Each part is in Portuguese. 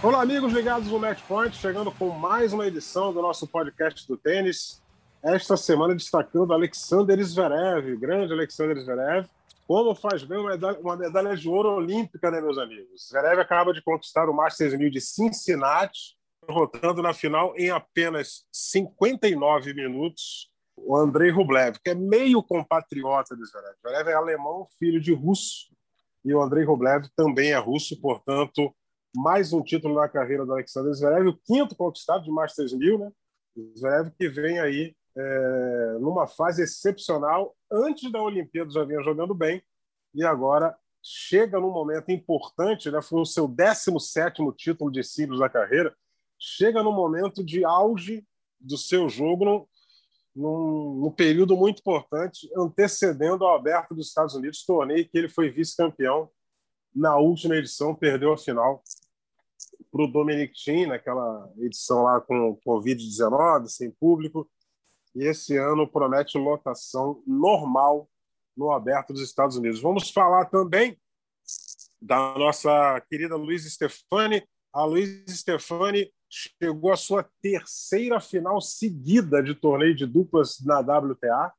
Olá, amigos ligados no Match Point, chegando com mais uma edição do nosso podcast do tênis. Esta semana destacando Alexander Zverev, grande Alexander Zverev. Como faz bem uma medalha, uma medalha de ouro olímpica, né, meus amigos? Zverev acaba de conquistar o Masters 1000 de Cincinnati, derrotando na final em apenas 59 minutos o Andrei Rublev, que é meio compatriota do Zverev. Zverev é alemão, filho de russo, e o Andrei Rublev também é russo, portanto, mais um título na carreira do Alexander Zverev, o quinto conquistado de Masters 1000, né? Zverev que vem aí é, numa fase excepcional. Antes da Olimpíada já vinha jogando bem e agora chega num momento importante, né? Foi o seu 17 título de singles da carreira. Chega num momento de auge do seu jogo, num, num, num período muito importante, antecedendo ao Aberto dos Estados Unidos, torneio que ele foi vice-campeão na última edição, perdeu a final para o Dominic Thiem, naquela edição lá com Covid-19, sem público. E esse ano promete lotação normal no Aberto dos Estados Unidos. Vamos falar também da nossa querida Luiz Stefani. A Luiz Stefani chegou à sua terceira final seguida de torneio de duplas na WTA,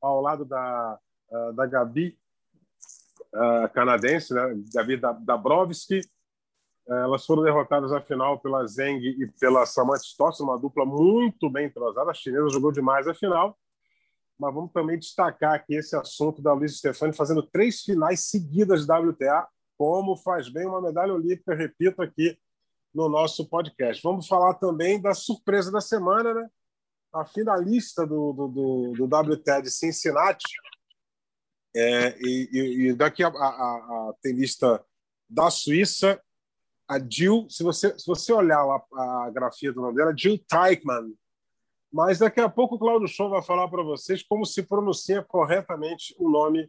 ao lado da, ah, da Gabi uh, canadense, né? Gabi Dabrowski. Uh, elas foram derrotadas na final pela Zeng e pela Samantha Stoss, uma dupla muito bem entrosada. A chinesa jogou demais a final. Mas vamos também destacar aqui esse assunto da Luiz Stefani fazendo três finais seguidas de WTA, como faz bem uma medalha olímpica, repito aqui no nosso podcast. Vamos falar também da surpresa da semana, né? A finalista do, do, do, do WTA de Cincinnati, é, e, e, daqui a, a, a, tenista da Suíça, a Jill, se você, se você olhar lá a grafia do nome dela, Jill Teichmann. Mas daqui a pouco o Claudio Show vai falar para vocês como se pronuncia corretamente o nome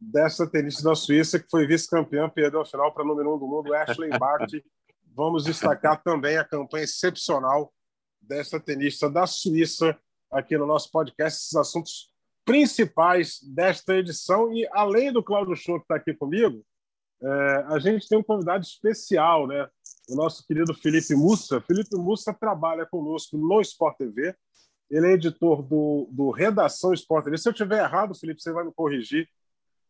dessa tenista da Suíça, que foi vice-campeã, perdeu a final para número um do mundo, Ashley Barty. Vamos destacar também a campanha excepcional dessa tenista da Suíça aqui no nosso podcast. Esses assuntos principais desta edição. E além do Cláudio Show que está aqui comigo, é, a gente tem um convidado especial, né? O nosso querido Felipe Mussa. Felipe Mussa trabalha conosco no Sport TV. Ele é editor do, do Redação Sport TV. Se eu tiver errado, Felipe, você vai me corrigir.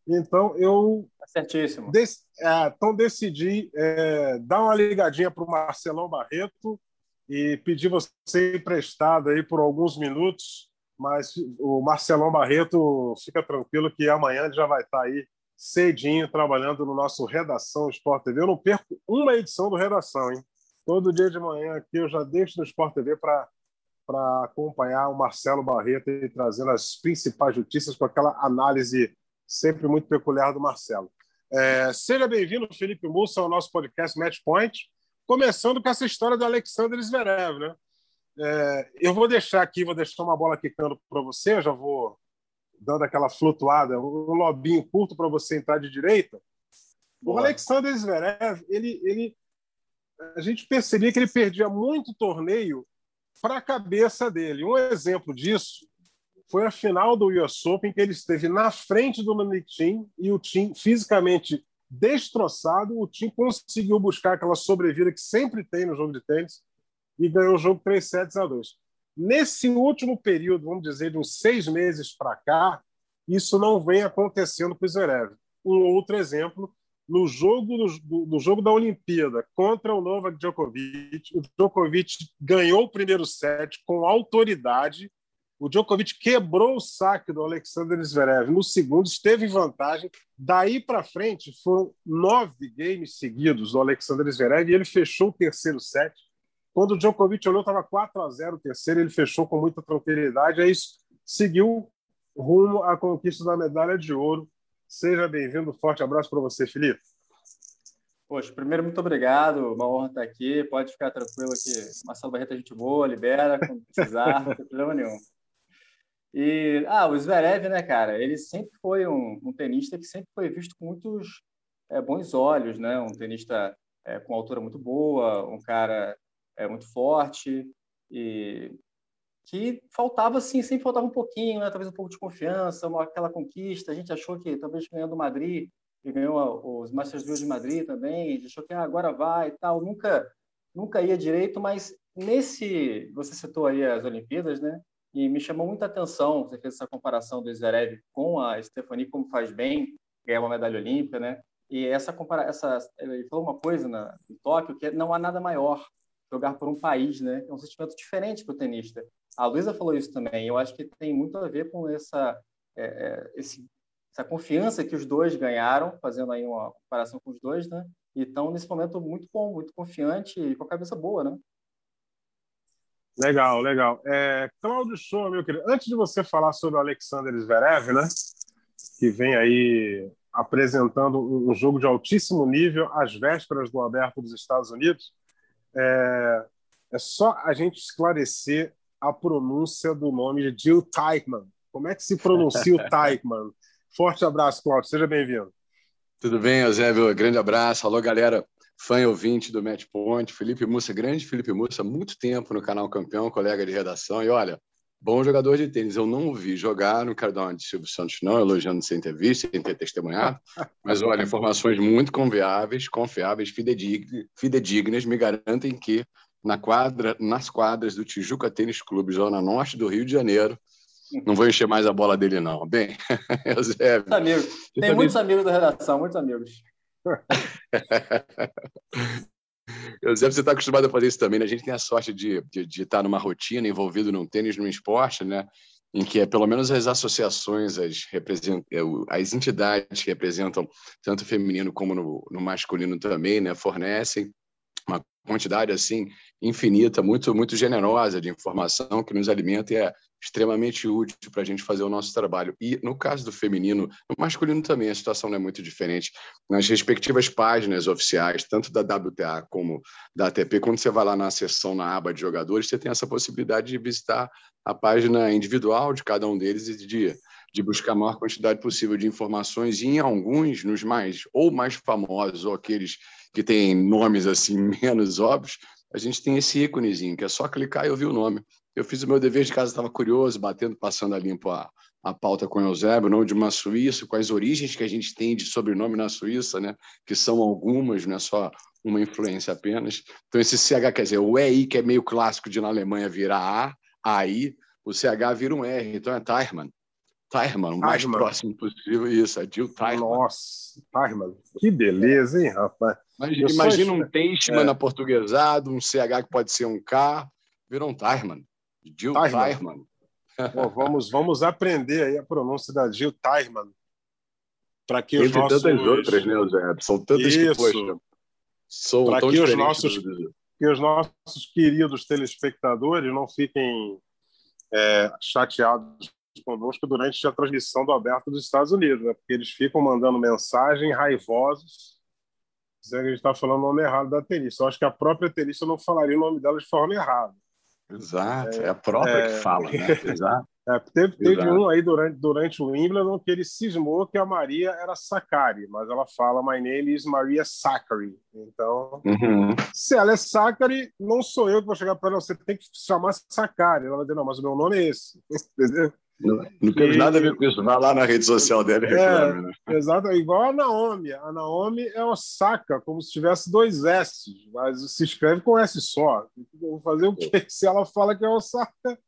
Então, eu. Tá certíssimo. Dec... É, então, decidi é, dar uma ligadinha para o Marcelão Barreto e pedir você emprestado aí por alguns minutos mas o Marcelão Barreto fica tranquilo que amanhã ele já vai estar aí cedinho trabalhando no nosso Redação Sport TV. Eu não perco uma edição do Redação, hein? Todo dia de manhã aqui eu já deixo no Sport TV para acompanhar o Marcelo Barreto e trazendo as principais notícias com aquela análise sempre muito peculiar do Marcelo. É, seja bem-vindo, Felipe Mussa, ao nosso podcast Match Point, começando com essa história do Alexander Zverev, né? É, eu vou deixar aqui, vou deixar uma bola quicando para você, já vou dando aquela flutuada, um lobinho curto para você entrar de direita. Boa. O Alexander Zverev, ele, ele, a gente percebia que ele perdia muito torneio para a cabeça dele. Um exemplo disso foi a final do US Open, que ele esteve na frente do Thiem e o Thiem fisicamente destroçado. O Thiem conseguiu buscar aquela sobrevida que sempre tem no jogo de tênis e ganhou o jogo 3 sets a 2. Nesse último período, vamos dizer, de uns seis meses para cá, isso não vem acontecendo com o Zverev. Um outro exemplo, no jogo do, jogo da Olimpíada contra o Novak Djokovic, o Djokovic ganhou o primeiro set com autoridade. O Djokovic quebrou o saque do Alexander Zverev no segundo, esteve em vantagem. Daí para frente foram nove games seguidos do Alexander Zverev e ele fechou o terceiro set quando o Djokovic olhou, estava 4 a 0 o terceiro, ele fechou com muita tranquilidade. Aí seguiu rumo à conquista da medalha de ouro. Seja bem-vindo. Forte abraço para você, Felipe. Poxa, primeiro, muito obrigado. Uma honra estar aqui. Pode ficar tranquilo que Marcelo Barreto é gente boa, libera quando precisar, não tem problema nenhum. E, ah, o Zverev, né, cara? Ele sempre foi um, um tenista que sempre foi visto com muitos é, bons olhos, né? Um tenista é, com altura muito boa, um cara é, muito forte e que faltava, assim, sempre faltava um pouquinho, né? Talvez um pouco de confiança, uma, aquela conquista. A gente achou que talvez ganhando o Madrid, e ganhou os Masters 1000 de Madrid também, a gente achou que ah, agora vai e tal. Nunca, nunca ia direito, mas nesse, você citou aí as Olimpíadas, né? E me chamou muita atenção, você fez essa comparação do Zverev com a Stephanie, como faz bem ganhar uma medalha olímpica, né? E essa compara essa ele falou uma coisa na em Tóquio que não há nada maior jogar por um país, né? É um sentimento diferente para o tenista. A Luísa falou isso também. Eu acho que tem muito a ver com essa é, é, esse, essa confiança que os dois ganharam, fazendo aí uma comparação com os dois, né? E estão nesse momento muito bom, muito confiante e com a cabeça boa, né? Legal, legal. É, Cláudio Show, meu querido, antes de você falar sobre o Alexander Zverev, né, que vem aí apresentando um jogo de altíssimo nível às vésperas do Aberto dos Estados Unidos, é, é só a gente esclarecer a pronúncia do nome de Jill Teichmann. Como é que se pronuncia o Teichmann? Forte abraço, Cláudio. Seja bem-vindo. Tudo bem, Eusébio? Grande abraço. Alô, galera fã e ouvinte do Match Point, Felipe Mussa, grande Felipe Mussa, muito tempo no canal Campeão, colega de redação. E olha, bom jogador de tênis. Eu não o vi jogar, não quero dar uma de Silvio Santos, não, elogiando sem ter visto, sem ter testemunhado. Mas olha, informações muito confiáveis, confiáveis, fidedignas, fidedignas me garantem que na quadra, nas quadras do Tijuca Tênis Clube, zona norte do Rio de Janeiro, não vou encher mais a bola dele, não. Bem, Eusébio. Amigos. Tem muitos amigos da redação, muitos amigos. Eusébio, você está acostumado a fazer isso também, né? A gente tem a sorte de, de, de, estar numa rotina, envolvido num tênis, num esporte, né? Em que, é, pelo menos, as associações, as. É, as entidades que representam tanto o feminino como no, no masculino também, né? Fornecem uma quantidade assim infinita, muito muito generosa de informação que nos alimenta e é extremamente útil para a gente fazer o nosso trabalho. E no caso do feminino, no masculino também a situação não é muito diferente. Nas respectivas páginas oficiais, tanto da WTA como da ATP, quando você vai lá na seção, na aba de jogadores, você tem essa possibilidade de visitar a página individual de cada um deles e de, de buscar a maior quantidade possível de informações, e em alguns, nos mais, ou mais famosos, ou aqueles que têm nomes assim menos óbvios, a gente tem esse íconezinho, que é só clicar e ouvir o nome. Eu fiz o meu dever de casa, estava curioso, batendo, passando a limpo a, a pauta com o Eusébio, nome de uma Suíça, as origens que a gente tem de sobrenome na Suíça, né? que são algumas, não é só uma influência apenas. Então, esse CH, quer dizer, o EI, que é meio clássico de na Alemanha virar A, AI, o CH vira um R, então é Teichmann. Teichmann, o mais próximo possível, isso, é Jill Teichmann. Nossa, Teichmann, que beleza, hein, rapaz? Imagina, imagina um Teichmann é. aportuguesado, um CH que pode ser um K, virou um Teichmann. Jill Teichmann. Pô, vamos, vamos aprender aí a pronúncia da Jill Teichmann. Para que Entre os nossos... tantas outras, né, Zé? São tantas Isso. que, poxa, são tão que os nossos Que os nossos queridos telespectadores não fiquem é, chateados conosco durante a transmissão do Aberto dos Estados Unidos, né? porque eles ficam mandando mensagem raivosos dizendo que a gente está falando o nome errado da tenista. Eu acho que a própria tenista não falaria o nome dela de forma errada. Exato, é, é a própria é... que fala, né? Exato. É, teve, teve um aí durante, durante o Wimbledon que ele cismou que a Maria era Sakari, mas ela fala My name is Maria Sakari. Então, uhum. se ela é Sakari, não sou eu que vou chegar para ela, você tem que chamar Sakari. Ela vai dizer, não, mas o meu nome é esse. Entendeu? Não, não teve e... nada a ver com isso. Vai lá na rede social dela e reclame. É, né? Exato, igual a Naomi. A Naomi é Osaka, como se tivesse dois S, mas se escreve com S só. Vou fazer o quê? Se ela fala que é Osaka,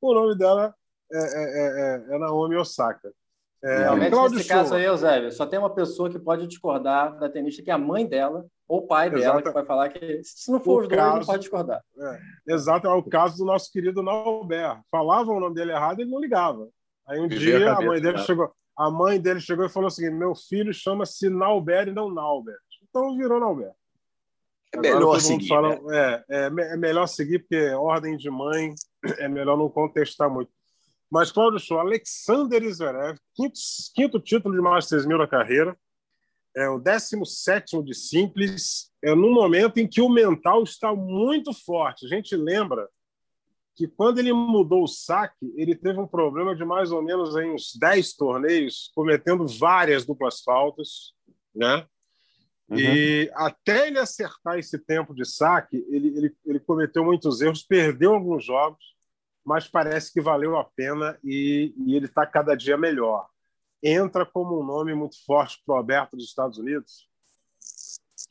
o nome dela é, é, é, é Naomi Osaka. É, Realmente, nesse caso aí, Eusébio, só tem uma pessoa que pode discordar da tenista, que é a mãe dela ou o pai dela, Exato. que vai falar que se não for o os dois, caso, não pode discordar. É, exato, é o caso do nosso querido Nauber. Falavam o nome dele errado, ele não ligava. Aí um dia a, a mãe dele né? chegou, a mãe dele chegou e falou o seguinte: meu filho chama-se Nauber e não Nauber. Então virou Nauber. É melhor seguir. Fala, né? é, é, é melhor seguir, porque ordem de mãe é melhor não contestar muito. Mas, Cláudio Show, Alexander Zverev, quinto, quinto título de Masters 1000 na carreira. É o 17 de simples, é no momento em que o mental está muito forte. A gente lembra que quando ele mudou o saque, ele teve um problema de mais ou menos em uns 10 torneios, cometendo várias duplas faltas, né? Uhum. E até ele acertar esse tempo de saque, ele, ele, ele cometeu muitos erros, perdeu alguns jogos, mas parece que valeu a pena e, e ele está cada dia melhor. Entra como um nome muito forte para o aberto dos Estados Unidos?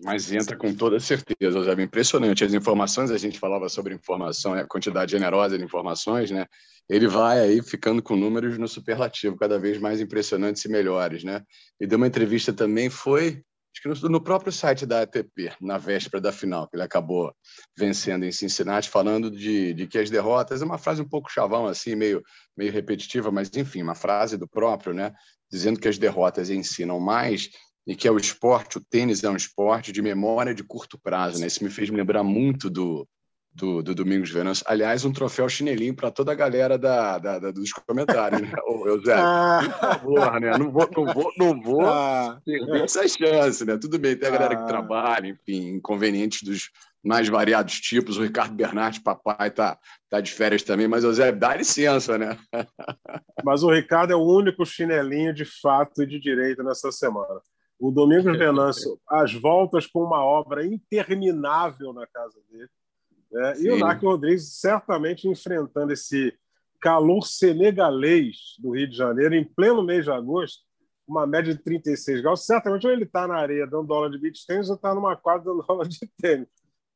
Mas entra com toda certeza, Zé. Impressionante. As informações, a gente falava sobre informação, a quantidade generosa de informações, né? Ele vai aí ficando com números no superlativo, cada vez mais impressionantes e melhores, né? E deu uma entrevista também, foi acho que no, próprio site da ATP, na véspera da final, que ele acabou vencendo em Cincinnati, falando de, de que as derrotas, é uma frase um pouco chavão, assim, meio, meio repetitiva, mas enfim, uma frase do próprio, né? Dizendo que as derrotas ensinam mais e que é o esporte, o tênis é um esporte de memória de curto prazo, né? Isso me fez me lembrar muito do, do, do Domingos Venâncio. Aliás, um troféu chinelinho para toda a galera da, da, da, dos comentários, né? Ô, Eusébio, ah. por favor, né? Não vou, não vou, não vou ah. perder essa chance, né? Tudo bem, tem a galera ah. que trabalha, enfim, inconvenientes dos mais variados tipos. O Ricardo Bernardi, papai, tá, tá de férias também, mas, Eusébio, dá licença, né? mas o Ricardo é o único chinelinho de fato e de direito nessa semana. O Domingos Venâncio, as voltas com uma obra interminável na casa dele né? E o Narco Rodrigues certamente enfrentando esse calor senegalês do Rio de Janeiro, em pleno mês de agosto, uma média de 36 graus. Certamente ou ele está na areia dando aula de beach tênis ou está numa quadra dando aula de tênis.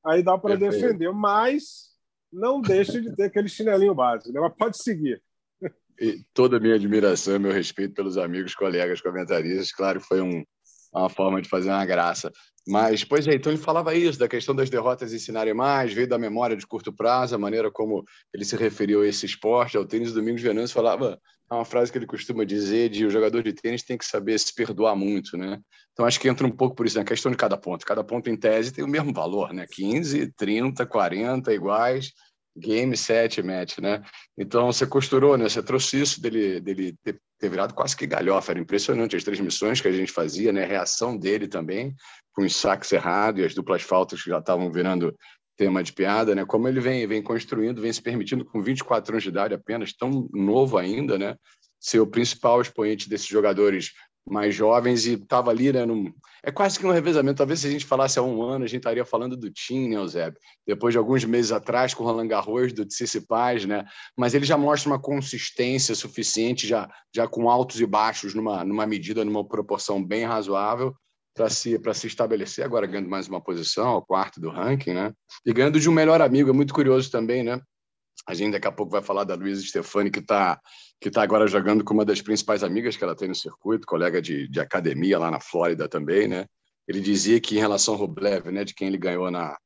Aí dá para defender, mas não deixe de ter aquele chinelinho básico. Né? Mas pode seguir. E toda a minha admiração e meu respeito pelos amigos, colegas, comentaristas. Claro, foi um, uma forma de fazer uma graça. Mas, pois é, então ele falava isso, da questão das derrotas ensinarem mais, veio da memória de curto prazo, a maneira como ele se referiu a esse esporte, ao tênis. Domingos Venâncio falava é uma frase que ele costuma dizer de o jogador de tênis tem que saber se perdoar muito, né? Então, acho que entra um pouco por isso, na né? questão de cada ponto. Cada ponto, em tese, tem o mesmo valor, né? 15, 30, 40 iguais, game, set, match, né? Então, você costurou, né? Você trouxe isso dele, dele ter, ter virado quase que galhofa. Era impressionante as transmissões que a gente fazia, né? A reação dele também com os saques errados e as duplas faltas que já estavam virando tema de piada, né? Como ele vem, vem construindo, vem se permitindo com 24 anos de idade apenas, tão novo ainda, né? Ser o principal expoente desses jogadores mais jovens e estava ali, né? Num... É quase que um revezamento. Talvez se a gente falasse há um ano, a gente estaria falando do Tim, né, Eusébio? Depois de alguns meses atrás, com o Roland Garros, do Tsitsipas, né? Mas ele já mostra uma consistência suficiente, já, já com altos e baixos numa, numa medida, numa proporção bem razoável, para se, se estabelecer, agora ganhando mais uma posição, ao quarto do ranking, né? E ganhando de um melhor amigo, é muito curioso também, né? A gente daqui a pouco vai falar da Luísa Stefani, que está que tá agora jogando com uma das principais amigas que ela tem no circuito, colega de, de academia lá na Flórida também, né? Ele dizia que em relação ao Rublev, né, de quem ele ganhou na,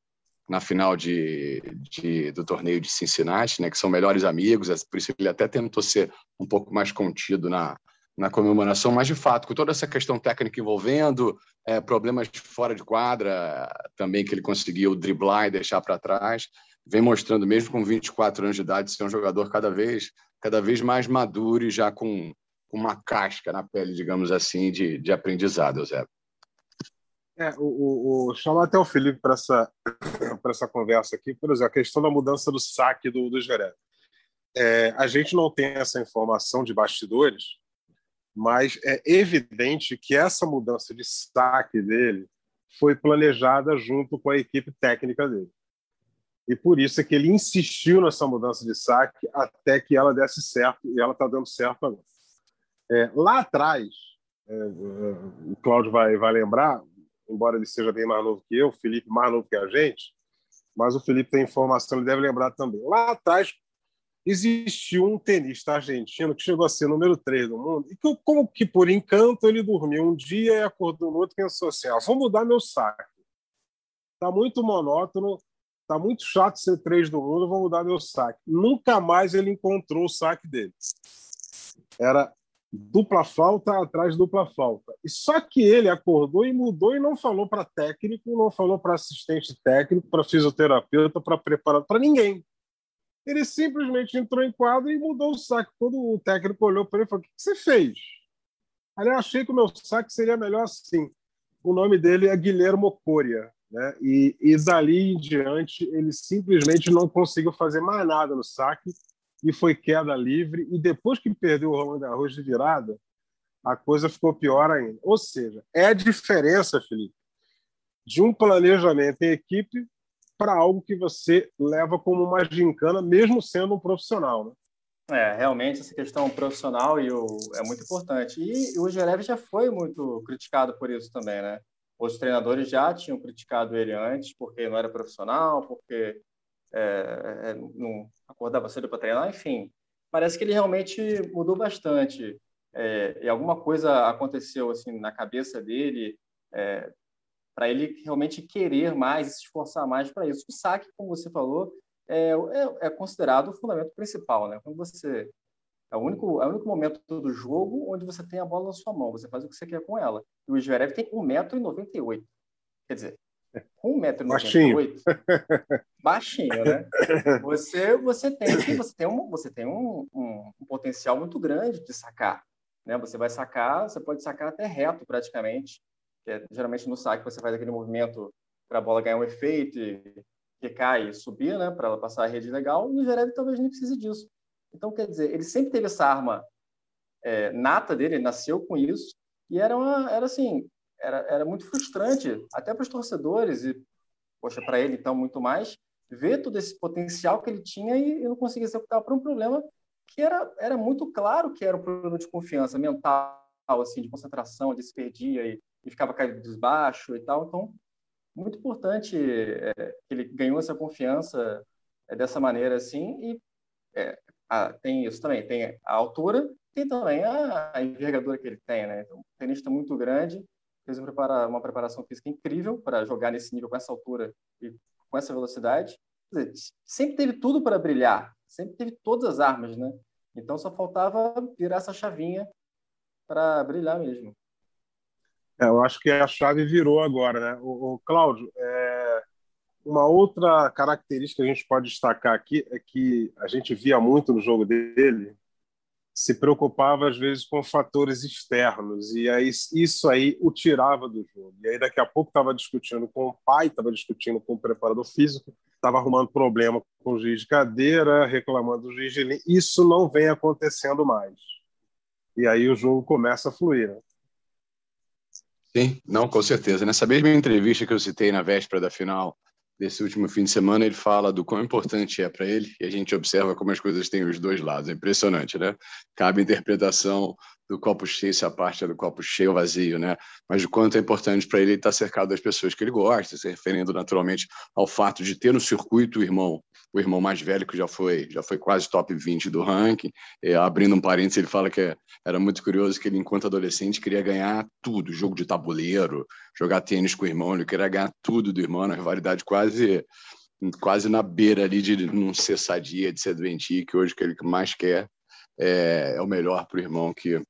na final de, de, do torneio de Cincinnati, né, que são melhores amigos, por isso ele até tentou ser um pouco mais contido na, na comemoração, mas de fato, com toda essa questão técnica envolvendo, é, problemas fora de quadra também que ele conseguiu driblar e deixar para trás, vem mostrando, mesmo com 24 anos de idade, ser um jogador cada vez, cada vez mais maduro e já com, uma casca na pele, digamos assim, de, de aprendizado, Zé. É, o, o, o, chamar até o Felipe para essa, essa conversa aqui, por exemplo, a questão da mudança do saque do, do Zverev. É, a gente não tem essa informação de bastidores, mas é evidente que essa mudança de saque dele foi planejada junto com a equipe técnica dele. E por isso é que ele insistiu nessa mudança de saque até que ela desse certo, e ela está dando certo agora. É, lá atrás, é, é, o Cláudio vai, vai lembrar, embora ele seja bem mais novo que eu, o Felipe mais novo que a gente, mas o Felipe tem informação, ele deve lembrar também. Lá atrás, existiu um tenista argentino que chegou a ser número 3 do mundo e que, como que por encanto, ele dormiu um dia e acordou no outro e pensou assim, ah, vou mudar meu saque. Está muito monótono, está muito chato ser 3 do mundo, vou mudar meu saque. Nunca mais ele encontrou o saque dele. Era dupla falta atrás dupla falta. E só que ele acordou e mudou e não falou para técnico, não falou para assistente técnico, para fisioterapeuta, para preparador, para ninguém. Ele simplesmente entrou em quadro e mudou o saque. Quando o técnico olhou para ele e falou: O que você fez? Aí eu achei que o meu saque seria melhor assim. o nome dele é Guilhermo Coria. Né? E, e dali em diante ele simplesmente não conseguiu fazer mais nada no saque e foi queda livre. E depois que perdeu o Roland Garros de virada, a coisa ficou pior ainda. Ou seja, é a diferença, Felipe, de um planejamento em equipe para algo que você leva como uma gincana, mesmo sendo um profissional. Né? É, realmente essa questão profissional e o, é muito importante. E o Gerev já foi muito criticado por isso também, né? Os treinadores já tinham criticado ele antes porque não era profissional, porque é, é não acordava cedo para treinar, enfim. Parece que ele realmente mudou bastante. É, e alguma coisa aconteceu assim na cabeça dele é, para ele realmente querer mais, se esforçar mais para isso. O saque, como você falou, é, é, é, considerado o fundamento principal, né? Quando você é o único é o único momento do jogo onde você tem a bola na sua mão, você faz o que você quer com ela. E o Zverev tem 1,98m. Quer dizer, 1,98m. Baixinho. Baixinho, né? Você, você tem, você tem, um, você tem um, um, um, potencial muito grande de sacar. Né? Você vai sacar, você pode sacar até reto praticamente. Que é, geralmente no saque você faz aquele movimento para a bola ganhar um efeito e ficar e subir, né, para ela passar a rede legal, e o Zverev talvez nem precise disso. Então, quer dizer, ele sempre teve essa arma é, nata dele, ele nasceu com isso, e era, uma, era assim, era, era muito frustrante, até para os torcedores, e, poxa, para ele, então, muito mais, ver todo esse potencial que ele tinha e, e não conseguir executar por um problema que era, era muito claro que era um problema de confiança mental, assim, de concentração, de se perdia e, e ficava caído desbaixo e tal. Então, muito importante é, que ele ganhou essa confiança é, dessa maneira assim e é, a, tem isso também tem a altura tem também a, a envergadura que ele tem né? Então, um tenista muito grande fez uma, prepara, uma preparação física incrível para jogar nesse nível com essa altura e com essa velocidade. Dizer, sempre teve tudo para brilhar sempre teve todas as armas né? Então só faltava virar essa chavinha para brilhar mesmo. É, eu acho que a chave virou agora, né? O, o Cláudio, é, uma outra característica que a gente pode destacar aqui é que a gente via muito no jogo dele se preocupava às vezes com fatores externos e aí isso aí o tirava do jogo. E aí daqui a pouco estava discutindo com o pai, estava discutindo com o preparador físico, estava arrumando problema com o juiz de cadeira, reclamando do juiz de linha. Isso não vem acontecendo mais. E aí o jogo começa a fluir. Né? Sim, não, com certeza. Nessa mesma entrevista que eu citei na véspera da final desse último fim de semana, ele fala do quão importante é para ele e a gente observa como as coisas têm os dois lados. É impressionante, né? Cabe interpretação do copo cheio se a parte é do copo cheio ou vazio, né? Mas o quanto é importante para ele estar cercado das pessoas que ele gosta, se referindo naturalmente ao fato de ter no circuito o irmão o irmão mais velho, que já foi, já foi quase top 20 do ranking. É, abrindo um parênteses, ele fala que era muito curioso que ele, enquanto adolescente, queria ganhar tudo: jogo de tabuleiro, jogar tênis com o irmão, ele queria ganhar tudo do irmão, na rivalidade quase quase na beira ali de não ser sadia, de ser doentio, que hoje que ele mais quer é, é o melhor para o irmão que,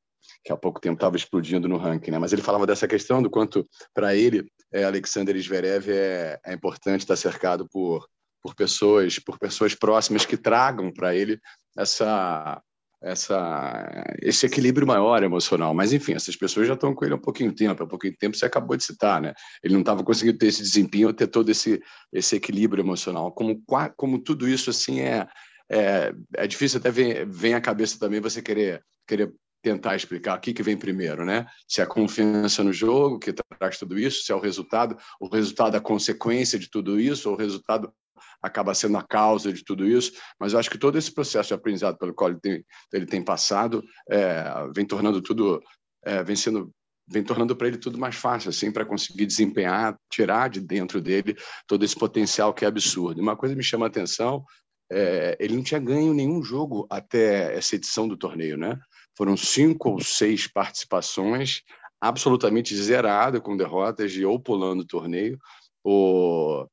que há pouco tempo estava explodindo no ranking. Né? Mas ele falava dessa questão do quanto, para ele, é, Alexander Zverev é, é importante estar cercado por por pessoas, por pessoas próximas que tragam para ele essa essa esse equilíbrio maior emocional. Mas enfim, essas pessoas já estão com ele há um pouquinho de tempo, há um pouquinho de tempo você acabou de citar, né? Ele não estava conseguindo ter esse desempenho, ter todo esse esse equilíbrio emocional. Como como tudo isso assim é é, é difícil até ver vem à cabeça também você querer querer tentar explicar o que, que vem primeiro, né? Se é a confiança no jogo que traz tudo isso, se é o resultado, o resultado é a consequência de tudo isso, ou o resultado acaba sendo a causa de tudo isso, mas eu acho que todo esse processo de aprendizado pelo qual ele tem, ele tem passado é, vem tornando tudo, é, vem sendo vem tornando para ele tudo mais fácil, assim, para conseguir desempenhar, tirar de dentro dele todo esse potencial que é absurdo. Uma coisa me chama a atenção, é, ele não tinha ganho nenhum jogo até essa edição do torneio, né? Foram cinco ou seis participações, absolutamente zerado com derrotas e ou pulando o torneio, ou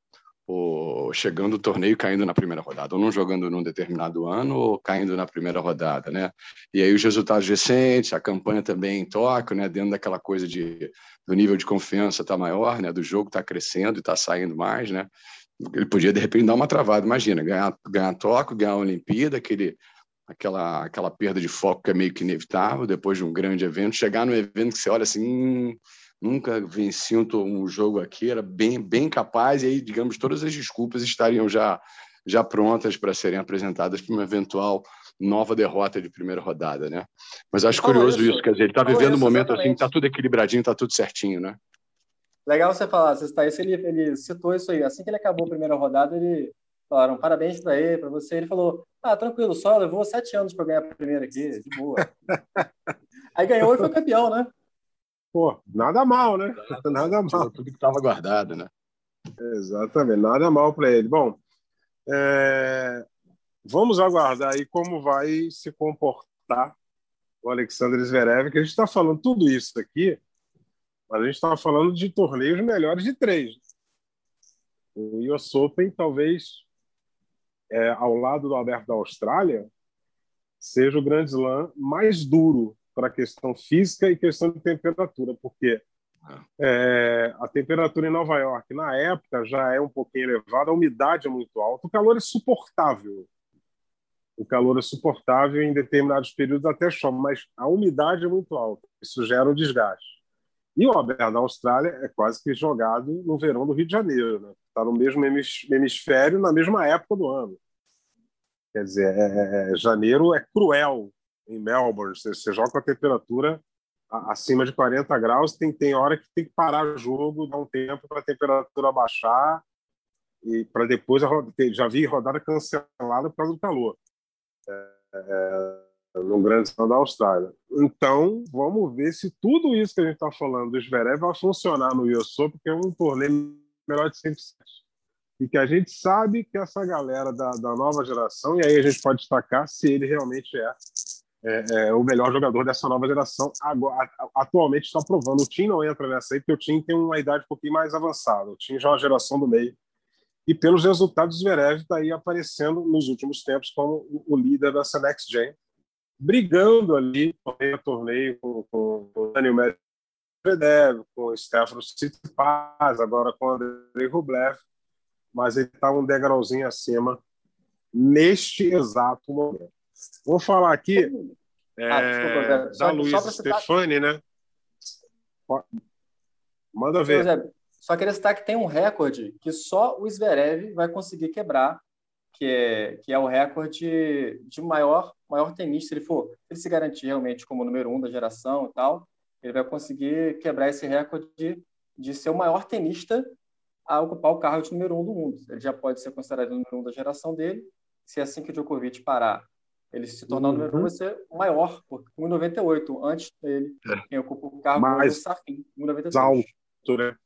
ou chegando o torneio caindo na primeira rodada, ou não jogando num determinado ano, ou caindo na primeira rodada, né? E aí os resultados recentes, a campanha também em Tóquio, né? Dentro daquela coisa de do nível de confiança tá maior, né? Do jogo tá crescendo e tá saindo mais, né? Ele podia de repente dar uma travada, imagina, ganhar ganhar Tóquio, ganhar a Olimpíada, aquele aquela aquela perda de foco que é meio que inevitável depois de um grande evento, chegar no evento que você olha assim, hum, nunca venci um, um jogo aqui, era bem, bem capaz, e aí, digamos, todas as desculpas estariam já, já prontas para serem apresentadas para uma eventual nova derrota de primeira rodada, né? Mas acho curioso isso. isso, quer dizer, ele está vivendo um momento exatamente. assim, está tudo equilibradinho, está tudo certinho, né? Legal você falar, você está isso, ele, ele citou isso aí. Assim que ele acabou a primeira rodada, ele falaram parabéns para ele, para você. Ele falou: ah, tranquilo, só levou sete anos para ganhar a primeira aqui, de boa. aí ganhou e foi campeão, né? Pô, nada mal, né? Nada mal. Tudo que estava guardado, né? Exatamente, nada mal para ele. Bom, é... vamos aguardar aí como vai se comportar o Alexander Zverev, que a gente está falando tudo isso aqui mas a gente estava falando de torneios melhores de três. O US Open, talvez, é, ao lado do Aberto da Austrália, seja o Grand Slam mais duro para a questão física e questão de temperatura, porque é, a temperatura em Nova York, na época, já é um pouquinho elevada, a umidade é muito alta, o calor é suportável. O calor é suportável em determinados períodos até chove, mas a umidade é muito alta. Isso gera um desgaste. E o Aberto da Austrália é quase que jogado no verão do Rio de Janeiro, né? Está no mesmo hemisfério, na mesma época do ano. Quer dizer, é, é, é janeiro é cruel em Melbourne. Você, você joga com a temperatura acima de 40 graus, tem, tem hora que tem que parar o jogo, dar um tempo para a temperatura baixar e para depois já vi rodada cancelada por causa do calor. É, é no Grande Slam da Austrália. Então, vamos ver se tudo isso que a gente está falando do Zverev vai funcionar no US porque é um torneio melhor de 100%. E que a gente sabe que essa galera da, da nova geração, e aí a gente pode destacar se ele realmente é, é, é o melhor jogador dessa nova geração. Agora, atualmente está provando. O Tim não entra nessa aí, porque o Tim tem uma idade um pouquinho mais avançada. O Tim já é uma geração do meio. E pelos resultados, o Zverev está aí aparecendo nos últimos tempos como o líder dessa Next Gen brigando ali torneio a torneio com, com, com o Daniel Medvedev, com o Stefano Tsitsipas, agora com o Andrei Rublev, mas ele está um degrauzinho acima neste exato momento. Vou falar aqui é, ah, desculpa, da Luísa Stefani, né? Manda ver. Só queria citar que tem um recorde que só o Zverev vai conseguir quebrar, que é, que é o recorde de maior, maior tenista. Se ele for, se ele se garantir realmente como número um da geração e tal, ele vai conseguir quebrar esse recorde de, de ser o maior tenista a ocupar o cargo de número um do mundo. Ele já pode ser considerado o número um da geração dele. Se é assim que o Djokovic parar, ele se tornar o número um, uhum. vai ser maior, porque 1,98 antes dele, é. quem ocupa o cargo Mais é o 1,93. alto, né?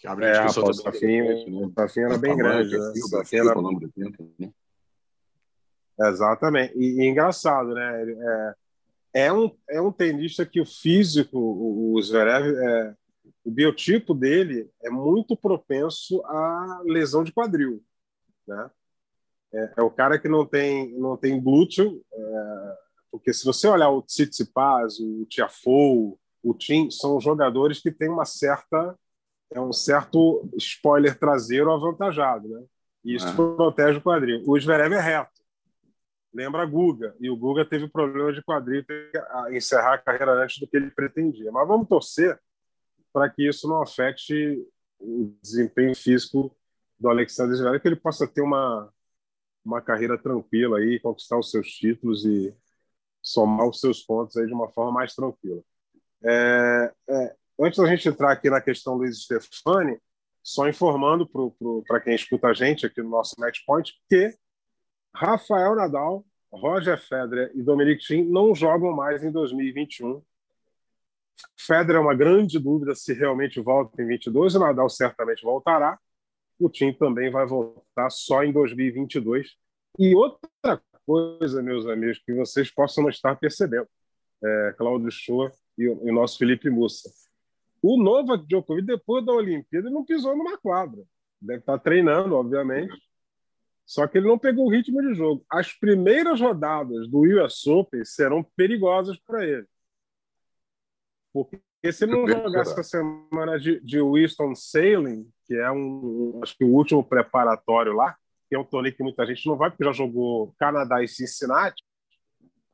Que abre é, a discussão o Safin, era bem grande. Né? O Safin era... Né? Exatamente. E, e, engraçado, né? É, é, um, é um tenista que o físico, o, o Zverev, é, o biotipo dele é muito propenso à lesão de quadril, né? É, é o cara que não tem não tem glúteo, é, porque se você olhar o Tsitsipas, o Tiafoe, o Tim, são jogadores que têm uma certa é um certo spoiler traseiro avantajado, né? E isso é. protege o quadril. O Zverev é reto. Lembra a Guga. E o Guga teve problema de quadril e encerrar a carreira antes do que ele pretendia. Mas vamos torcer para que isso não afete o desempenho físico do Alexander Zverev, que ele possa ter uma, uma carreira tranquila aí, conquistar os seus títulos e somar os seus pontos aí de uma forma mais tranquila. É, é, antes da gente entrar aqui na questão Luiz Stefani, só informando para quem escuta a gente aqui no nosso Match Point que Rafael Nadal, Roger Federer e Dominic Thiem não jogam mais em 2021. Federer é uma grande dúvida se realmente volta em 22, o Nadal certamente voltará. O Thiem também vai voltar só em 2022. E outra coisa, meus amigos, que vocês possam não estar percebendo, é, Cláudio Shoa e o, e o nosso Felipe Mussa o Novak Djokovic, depois da Olimpíada, não pisou numa quadra. Deve estar treinando, obviamente. Só que ele não pegou o ritmo de jogo. As primeiras rodadas do US Open serão perigosas para ele. Porque se ele não jogasse essa semana de, de Winston Sailing, que é um, acho que o último preparatório lá, que é um torneio que muita gente não vai, porque já jogou Canadá e Cincinnati.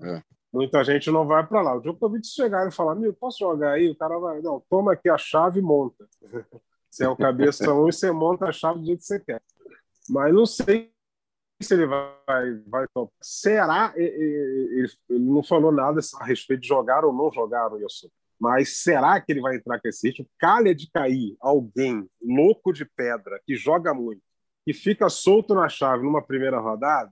É. muita gente não vai para lá. O Djokovic chegar e falar, meu, posso jogar aí? O cara vai, não, toma aqui a chave e monta. Você é o cabeça um e você monta a chave do jeito que você quer. Mas não sei se ele vai, vai topar. Será? Ele, não falou nada a respeito de jogar ou não jogar o Yossu. Mas será que ele vai entrar com esse ritmo? Calha de cair alguém louco de pedra, que joga muito, que fica solto na chave numa primeira rodada,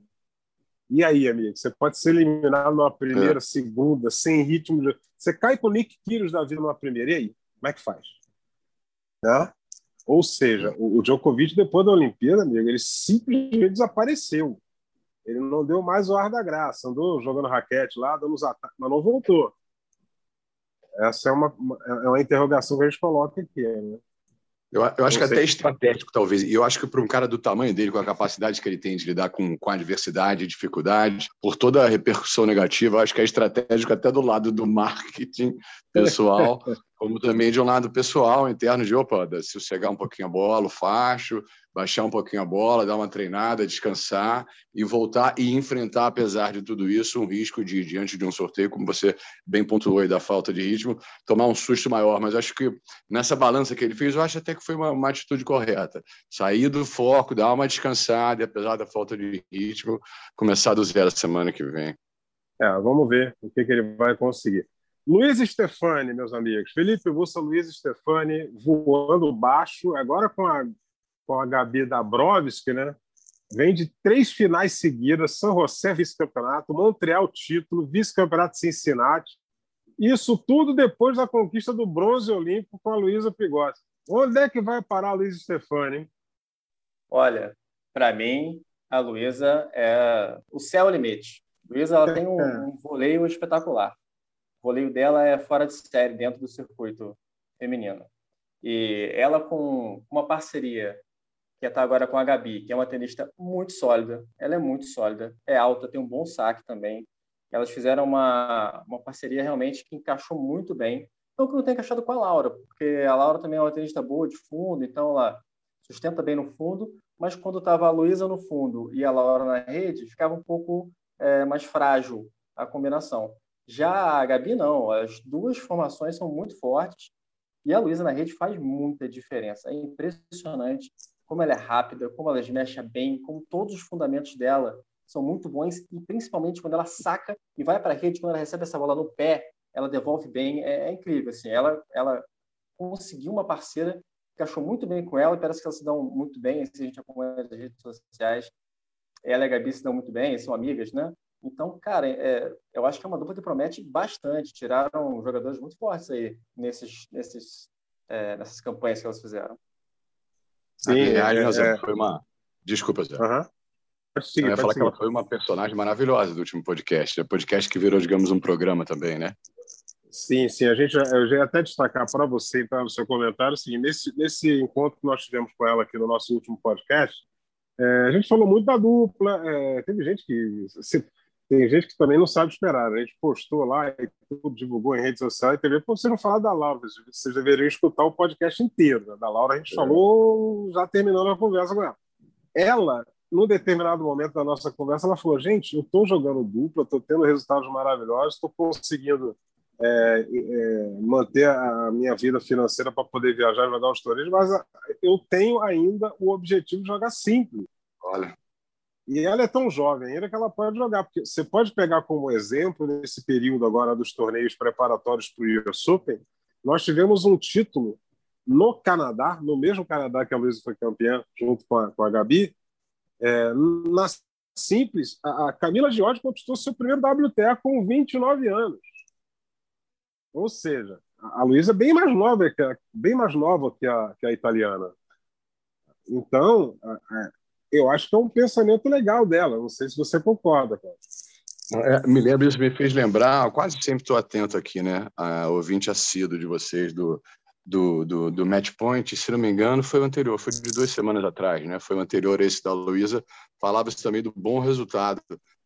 e aí, amigo, você pode ser eliminado numa primeira, é. segunda, sem ritmo. De... Você cai com o Nick Kyrgios da vida numa primeira, e aí? Como é que faz? Né? Ou seja, o, Djokovic, depois da Olimpíada, amigo, ele simplesmente desapareceu. Ele não deu mais o ar da graça, andou jogando raquete lá, dando os ataques, mas não voltou. Essa é uma, é uma interrogação que a gente coloca aqui. Né? Eu, eu acho que até estratégico, talvez. E eu acho que para um cara do tamanho dele, com a capacidade que ele tem de lidar com, com adversidade dificuldade, por toda a repercussão negativa, acho que é estratégico até do lado do marketing pessoal como também de um lado pessoal, interno, de opa, se sossegar um pouquinho a bola, o facho, baixar um pouquinho a bola, dar uma treinada, descansar e voltar e enfrentar, apesar de tudo isso, um risco de, diante de um sorteio, como você bem pontuou aí da falta de ritmo, tomar um susto maior. Mas acho que nessa balança que ele fez, eu acho até que foi uma, uma atitude correta. Sair do foco, dar uma descansada e, apesar da falta de ritmo, começar do zero semana que vem. É, vamos ver o que, que ele vai conseguir. Luiz Stefani, meus amigos. Felipe Bussa, Luiz Stefani voando baixo, agora com a, com a Gabi Dabrowski, né? Vem de três finais seguidas: São José, vice-campeonato, Montreal, título, vice-campeonato Cincinnati. Isso tudo depois da conquista do bronze olímpico com a Luísa Pigotti. Onde é que vai parar a Luiz Stefani? Olha, para mim, a Luísa é o céu é limite. Luísa ela tem um, um voleio espetacular. O voleio dela é fora de série dentro do circuito feminino. E ela com uma parceria que está agora com a Gabi, que é uma tenista muito sólida. Ela é muito sólida, é alta, tem um bom saque também. Elas fizeram uma, uma parceria realmente que encaixou muito bem. Não que não tenha encaixado com a Laura, porque a Laura também é uma tenista boa de fundo, então ela sustenta bem no fundo, mas quando estava a Luísa no fundo e a Laura na rede, ficava um pouco é, mais frágil a combinação. Já a Gabi, não. As duas formações são muito fortes e a Luísa na rede faz muita diferença. É impressionante como ela é rápida, como ela mexe bem, como todos os fundamentos dela são muito bons e principalmente quando ela saca e vai para a rede, quando ela recebe essa bola no pé, ela devolve bem. É, é incrível. Assim, ela, ela conseguiu uma parceira que achou muito bem com ela, parece que elas se dão muito bem, se a gente acompanha as redes sociais. Ela e a Gabi se dão muito bem, são amigas, né? Então, cara, é, eu acho que é uma dupla que promete bastante. Tiraram jogadores muito fortes aí nesses, nesses, é, nessas campanhas que elas fizeram. Sim, aliás, é, é... foi uma. Desculpa, Zé. Uhum. Sim, eu ia falar sim. que ela foi uma personagem maravilhosa do último podcast. É podcast que virou, digamos, um programa também, né? Sim, sim. A gente, eu já ia até destacar para você, então, no seu comentário, assim, nesse, nesse encontro que nós tivemos com ela aqui no nosso último podcast, é, a gente falou muito da dupla. É, teve gente que. Se, tem gente que também não sabe esperar. A gente postou lá e tudo, divulgou em redes sociais e TV. Pô, você não falar da Laura, vocês deveriam escutar o podcast inteiro. Né? Da Laura a gente é. falou já terminando a conversa com ela. Ela, num determinado momento da nossa conversa, ela falou: gente, eu estou jogando dupla, estou tendo resultados maravilhosos, estou conseguindo é, é, manter a minha vida financeira para poder viajar e jogar os torneios, mas eu tenho ainda o objetivo de jogar simples. Olha. E ela é tão jovem ainda que ela pode jogar. Porque você pode pegar como exemplo, nesse período agora dos torneios preparatórios para o US Open, nós tivemos um título no Canadá, no mesmo Canadá que a Luísa foi campeã, junto com a, com a Gabi. É, na simples, a, a Camila Giorgi conquistou seu primeiro WTA com 29 anos. Ou seja, a Luísa é bem mais nova, que a, bem mais nova que a, que a italiana. Então, eu acho que é um pensamento legal dela. Não sei se você concorda, cara. É, me lembro, isso me fez lembrar, quase sempre estou atento aqui, né? A ouvinte assíduo de vocês do, do, do, do Match Point, se não me engano, foi o anterior, foi de duas semanas atrás, né? Foi o anterior esse da Luísa. Falava-se também do bom resultado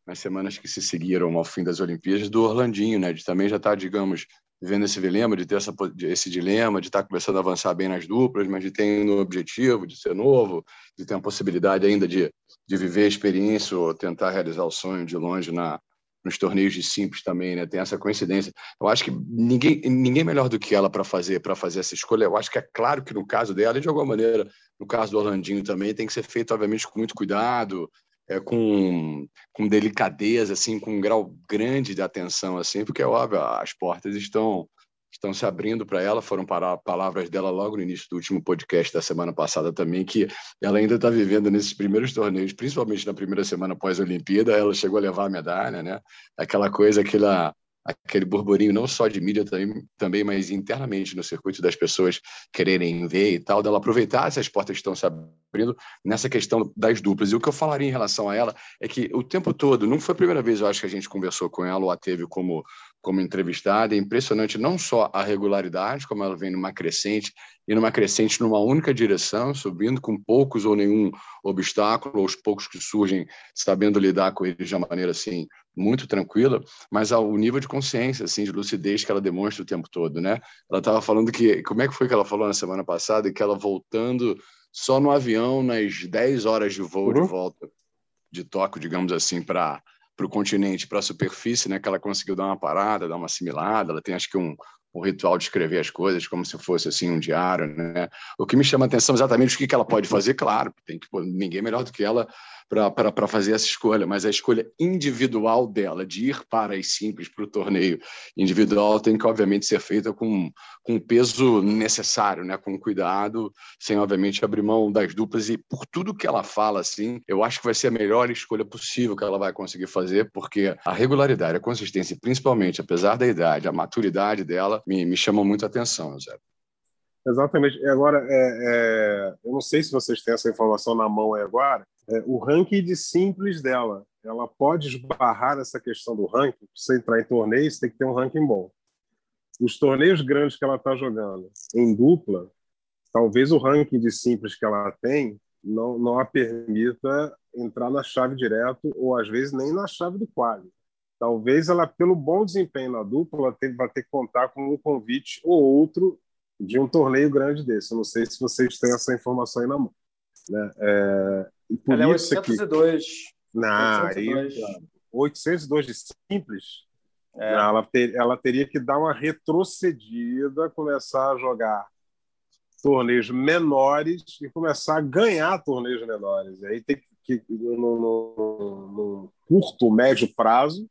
nas semanas que se seguiram ao fim das Olimpíadas do Orlandinho, né? De também já estar, tá, digamos, vivendo esse dilema, de ter essa, esse dilema, de estar começando a avançar bem nas duplas, mas de ter um objetivo, de ser novo, de ter a possibilidade ainda de, de viver a experiência ou tentar realizar o sonho de longe na, nos torneios de simples também, né? Tem essa coincidência. Eu acho que ninguém, ninguém melhor do que ela para fazer para fazer essa escolha. Eu acho que é claro que no caso dela, e de alguma maneira, no caso do Orlandinho também, tem que ser feito, obviamente, com muito cuidado, é, com, com delicadeza, assim, com um grau grande de atenção, assim, porque é óbvio, as portas estão estão se abrindo para ela. Foram para palavras dela logo no início do último podcast da semana passada também, que ela ainda está vivendo nesses primeiros torneios, principalmente na primeira semana pós-Olimpíada. Ela chegou a levar a medalha, né? Aquela coisa, aquela aquele burburinho não só de mídia também, também, mas internamente no circuito das pessoas quererem ver e tal, dela aproveitar essas portas que estão se abrindo nessa questão das duplas. E o que eu falaria em relação a ela é que o tempo todo, não foi a primeira vez, eu acho que a gente conversou com ela ou a teve como como entrevistada. É impressionante não só a regularidade, como ela vem numa crescente, e numa crescente numa única direção, subindo com poucos ou nenhum obstáculo, ou os poucos que surgem, sabendo lidar com eles de uma maneira assim muito tranquila, mas ao nível de consciência, assim, de lucidez que ela demonstra o tempo todo, né? Ela estava falando que, como é que foi que ela falou na semana passada, que ela voltando só no avião nas 10 horas de voo uhum. de volta de Tóquio, digamos assim, para para o continente, para a superfície, né? Que ela conseguiu dar uma parada, dar uma assimilada. Ela tem, acho que, um, um ritual de escrever as coisas como se fosse assim um diário, né? O que me chama a atenção é exatamente o que, que ela pode fazer, claro, tem que ninguém melhor do que ela para fazer essa escolha, mas a escolha individual dela de ir para as simples para o torneio individual tem que obviamente ser feita com com o peso necessário, né, com cuidado, sem obviamente abrir mão das duplas e por tudo que ela fala assim, eu acho que vai ser a melhor escolha possível que ela vai conseguir fazer, porque a regularidade, a consistência, principalmente apesar da idade, a maturidade dela me, me chama muito a atenção, Zé. Exatamente. Agora, é, é, eu não sei se vocês têm essa informação na mão agora, é, o ranking de simples dela. Ela pode esbarrar essa questão do ranking. Para você entrar em torneios, tem que ter um ranking bom. Os torneios grandes que ela está jogando em dupla, talvez o ranking de simples que ela tem não, não a permita entrar na chave direto ou às vezes nem na chave do quali. Talvez ela, pelo bom desempenho na dupla, ela vai ter que contar com um convite ou outro de um torneio grande desse. Eu não sei se vocês têm essa informação aí na mão. Né? É, por Ela é 802. Aqui, não, 802. Aí, 802 de simples. É. ela, ter, ela teria que dar uma retrocedida, começar a jogar torneios menores e começar a ganhar torneios menores. Aí tem que, no, no, no curto, médio prazo,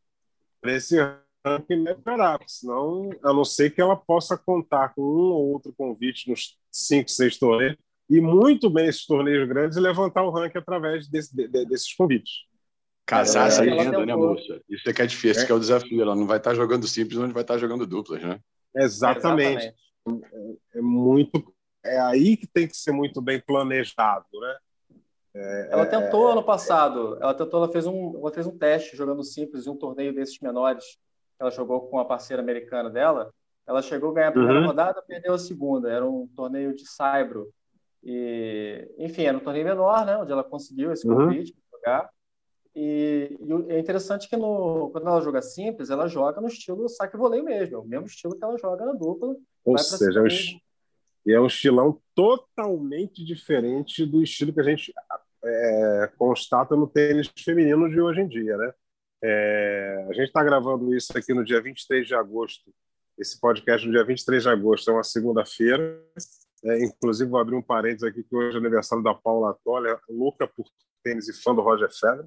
esse ranking melhorar, senão, a não ser que ela possa contar com um ou outro convite nos cinco, seis torneios, e muito bem esses torneios grandes e levantar o ranking através desse, de, desses convites. Casar é, essa agenda, né, moça? Isso é que é difícil, é. que é o desafio. Ela não vai estar jogando simples, onde vai estar jogando duplas, né? Exatamente. Exatamente. É, é, muito. É aí que tem que ser muito bem planejado, né? É, ela tentou ano passado. Ela tentou, ela fez um, ela fez um teste jogando simples em um torneio desses menores. Ela jogou com a parceira americana dela. Ela chegou a ganhar a primeira uhum. rodada, perdeu a segunda. Era um torneio de Saibro. E, enfim, era um torneio menor, né? Onde ela conseguiu esse uhum. convite uhum. para jogar. E, e, é interessante que no, quando ela joga simples, ela joga no estilo saque voleio mesmo, é o mesmo estilo que ela joga na dupla. Ou seja, é um, e é um estilão totalmente diferente do estilo que a gente é, constata no tênis feminino de hoje em dia, né? É, a gente está gravando isso aqui no dia 23 de agosto. Esse podcast no dia 23 de agosto é uma segunda-feira. É, inclusive, vou abrir um parênteses aqui, que hoje é aniversário da Paula Toller, louca por tênis e fã do Roger Federer.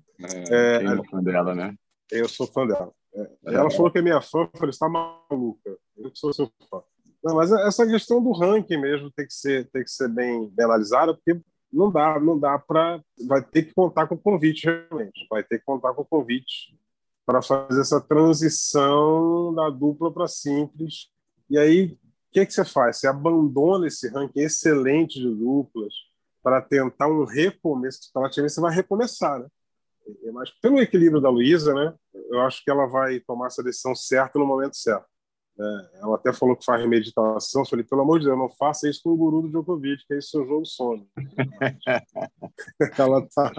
É, é, fã dela, né? Eu sou fã dela. É, é. ela falou que é minha fã, eu falei, está maluca. Eu sou seu fã. Não, mas essa questão do ranking mesmo tem que ser, tem que ser bem, bem analisada, porque não dá, não dá para. Vai ter que contar com o convite, realmente. Vai ter que contar com o convite para fazer essa transição da dupla para simples. E aí, que, que você faz? Você abandona esse ranking excelente de duplas para tentar um recomeço. Praticamente você vai recomeçar, né? Mas pelo equilíbrio da Luísa, né? Eu acho que ela vai tomar essa decisão certa no momento certo. É, ela até falou que faz meditação. Eu falei, pelo amor de Deus, não faça isso com o guru do Djokovic, que é seu jogo sono. ela está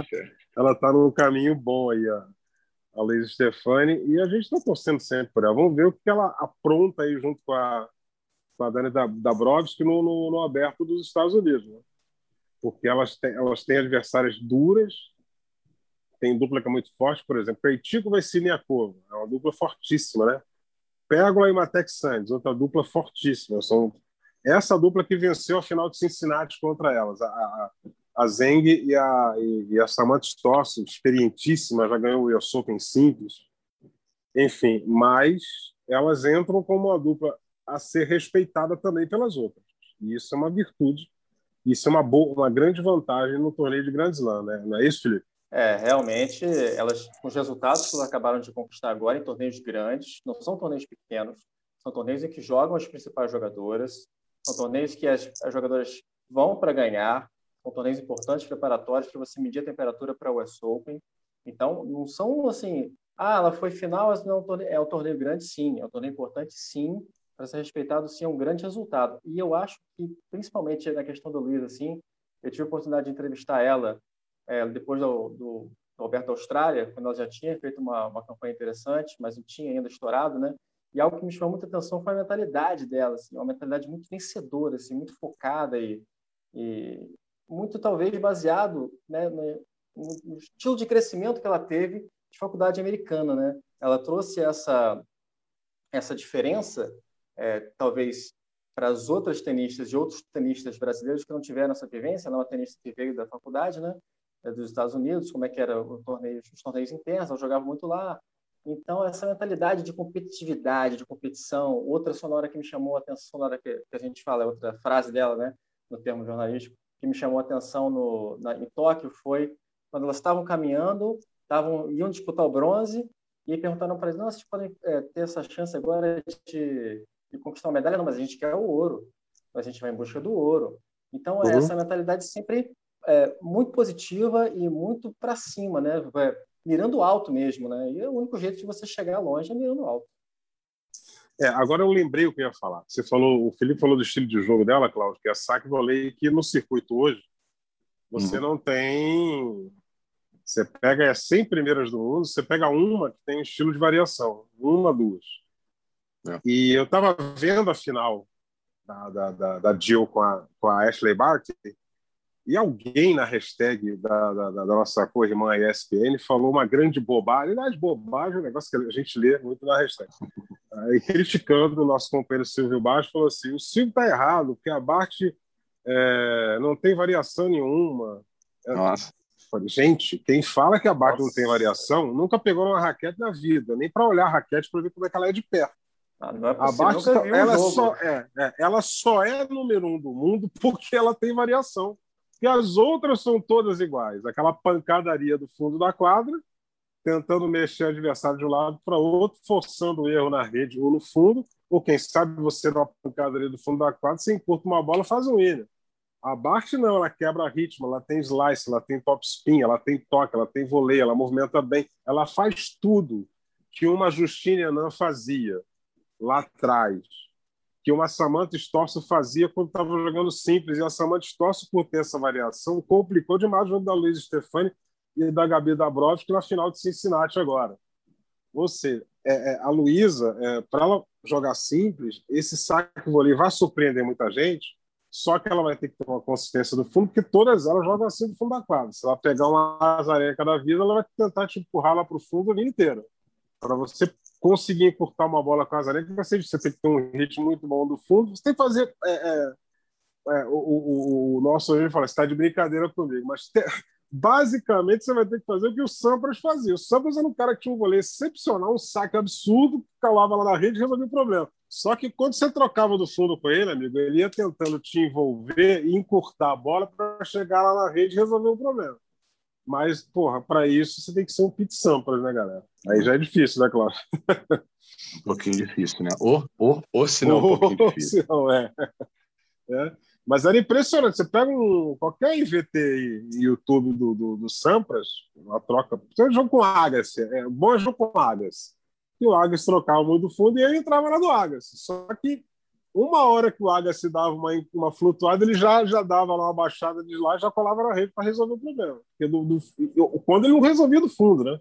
ela tá num caminho bom aí, a, a Stefani, e a gente está torcendo sempre por ela. Vamos ver o que ela apronta aí junto com a, com a Dani Dabrowski no, no, no aberto dos Estados Unidos. Né? porque elas têm, elas têm adversárias duras, tem dupla que é muito forte, por exemplo, Peitico vai Siniakova, é uma dupla fortíssima, né? Pégola e Matex Sands, outra dupla fortíssima. São essa dupla que venceu a final de Cincinnati contra elas. A, a, a Zeng e a, e, e a Samantha Stoss, experientíssima, já ganhou o US Open simples. Enfim, mas elas entram como uma dupla a ser respeitada também pelas outras. E isso é uma virtude, isso é uma, boa, uma grande vantagem no torneio de Grand Slam, né? não é isso, Felipe? É, realmente, elas, com os resultados que elas acabaram de conquistar agora em torneios grandes, não são torneios pequenos, são torneios em que jogam as principais jogadoras, são torneios que as, as jogadoras vão para ganhar, são torneios importantes preparatórios para você medir a temperatura para o US Open. Então, não são assim, ah, ela foi final, mas não é um torneio, é um torneio grande, sim, é um torneio importante, sim, para ser respeitado, sim, é um grande resultado. E eu acho que, principalmente na questão da Luísa, assim, eu tive a oportunidade de entrevistar ela é, depois do, do, do Roberto Austrália, quando ela já tinha feito uma, uma campanha interessante, mas não tinha ainda estourado, né? E algo que me chamou muita atenção foi a mentalidade dela, assim, uma mentalidade muito vencedora, assim, muito focada e, e muito talvez baseado né, no, no, estilo de crescimento que ela teve de faculdade americana, né? Ela trouxe essa essa diferença, é, talvez para as outras tenistas e outros tenistas brasileiros que não tiveram essa vivência. Ela é uma tenista que veio da faculdade, né? É dos Estados Unidos, como é que era o torneio, os torneios internos, ela jogava muito lá. Então, essa mentalidade de competitividade, de competição, outra sonora que me chamou a atenção, sonora que, que a gente fala, é outra frase dela, né, no termo jornalístico, que me chamou a atenção no, na, em Tóquio foi quando elas estavam caminhando, estavam, iam disputar o bronze, e perguntaram para eles, não, vocês podem é, ter essa chance agora de, de, conquistar uma medalha? Não, mas a gente quer o ouro, a gente vai em busca do ouro. Então, uhum. essa mentalidade sempre é, muito positiva e muito para cima, né? mirando alto mesmo, né? E é o único jeito de você chegar longe é mirando alto. É, agora eu lembrei o que eu ia falar. Você falou, o Felipe falou do estilo de jogo dela, Cláudio, que é saque volley, que no circuito hoje você uhum. não tem. Você pega as 100 primeiras do mundo, você pega uma que tem estilo de variação, uma, duas. E eu estava vendo a final da, da, da, da Jill com a, com a Ashley Barty, e alguém na hashtag da, da, da nossa co-irmã ESPN falou uma grande bobagem. Aliás, bobagem é um negócio que a gente lê muito na hashtag. E criticando o nosso companheiro Silvio Baixo, falou assim: o Silvio está errado, porque a Bart é, não tem variação nenhuma. É, nossa. Falei, gente, quem fala que a Bart não tem variação nunca pegou uma raquete na vida, nem para olhar a raquete para ver como é que ela é de perto. Ah, é a Bart, ela, só é, é, ela só é número um do mundo porque ela tem variação que as outras são todas iguais. Aquela pancadaria do fundo da quadra, tentando mexer o adversário de um lado para outro, forçando o erro na rede ou no fundo, ou quem sabe você dá uma pancadaria do fundo da quadra, você encurta uma bola faz um winner. A Bart não, ela quebra ritmo, ela tem slice, ela tem top spin, ela tem toque, ela tem voleio, ela movimenta bem, ela faz tudo que uma Justine não fazia lá atrás que uma Samantha Storso fazia quando estava jogando simples. E a Samantha Storso, por ter essa variação, complicou demais o jogo da Luiz Stefani e da Gabi Dabrowski na final de Cincinnati agora. Ou seja, é, é, a Luísa, é, para ela jogar simples, esse saque vôlei vai surpreender muita gente, só que ela vai ter que ter uma consistência do fundo, porque todas elas jogam assim do fundo da quadra. Se ela pegar uma azareca da vida, ela vai tentar te empurrar lá para o fundo a vida inteira. Para você conseguir encurtar uma bola com as areias, você tem que ter um ritmo muito bom do fundo. Você tem que fazer. É, é, é, o, o, o, nosso hoje fala: está de brincadeira comigo, mas te, basicamente você vai ter que fazer o que o Sampras fazia. O Sampras era um cara que tinha um goleiro excepcional, um saque absurdo, calava lá na rede e resolvia o problema. Só que quando você trocava do fundo com ele, amigo, ele ia tentando te envolver e encurtar a bola para chegar lá na rede e resolver o problema. Mas, porra, para isso você tem que ser um Pete Sampras, né, galera? Aí já é difícil, né, Cláudio? Um pouquinho difícil, né? Ou, ou, ou se não, um pouquinho difícil. Não, é. é. Mas era impressionante. Você pega um, qualquer IVT e YouTube do, do, do Sampras, uma troca. Você jogo com Agassi. É bom é jogo com Agassi. E o Agassi trocava muito fundo e ele entrava lá do Agassi. Só que uma hora que o Agassi dava uma, uma flutuada, ele já, já dava lá uma baixada de lá já colava na rede para resolver o problema. Porque do, do, quando ele não resolvia do fundo, né?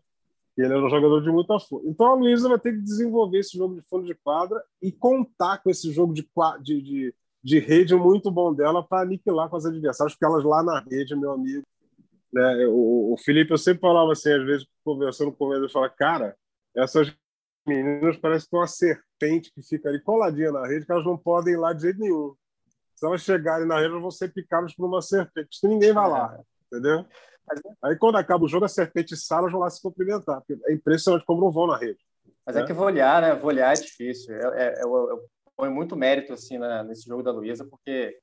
Ele era um jogador de muita força. Então a Luísa vai ter que desenvolver esse jogo de fundo de quadra e contar com esse jogo de, de, de, de rede muito bom dela para aniquilar com as adversários, porque elas lá na rede, meu amigo, Né? O, o Felipe, eu sempre falava assim, às vezes, conversando com ele, eu falava, cara, essas meninas parecem que tem uma serpente que fica ali coladinha na rede, que elas não podem ir lá de jeito nenhum. Se elas chegarem na rede, elas vão ser picadas por uma serpente, porque ninguém vai lá, é. entendeu? Aí quando acaba o jogo, a serpente sai, elas vão lá se cumprimentar, é impressionante como não vão na rede. Mas é, é que volear, né? Volear é difícil. Eu, é, é, eu, eu ponho muito mérito assim na, nesse jogo da Luísa, porque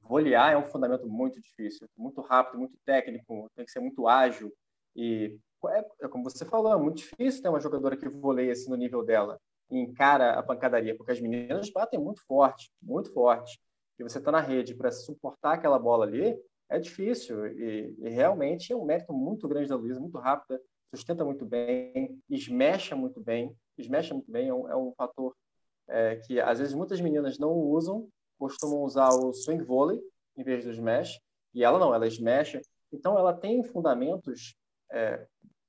volear é um fundamento muito difícil, muito rápido, muito técnico, tem que ser muito ágil e é, é, como você falou, é muito difícil ter uma jogadora que voleia assim no nível dela encara a pancadaria, porque as meninas batem muito forte, muito forte. E você está na rede para suportar aquela bola ali, é difícil. E, e, realmente é um mérito muito grande da Luísa, muito rápida, sustenta muito bem, esmecha muito bem. Esmecha muito bem é um, é um fator é, que às vezes muitas meninas não usam, costumam usar o swing volley em vez do smash, e ela não, ela smash. Então ela tem fundamentos, é,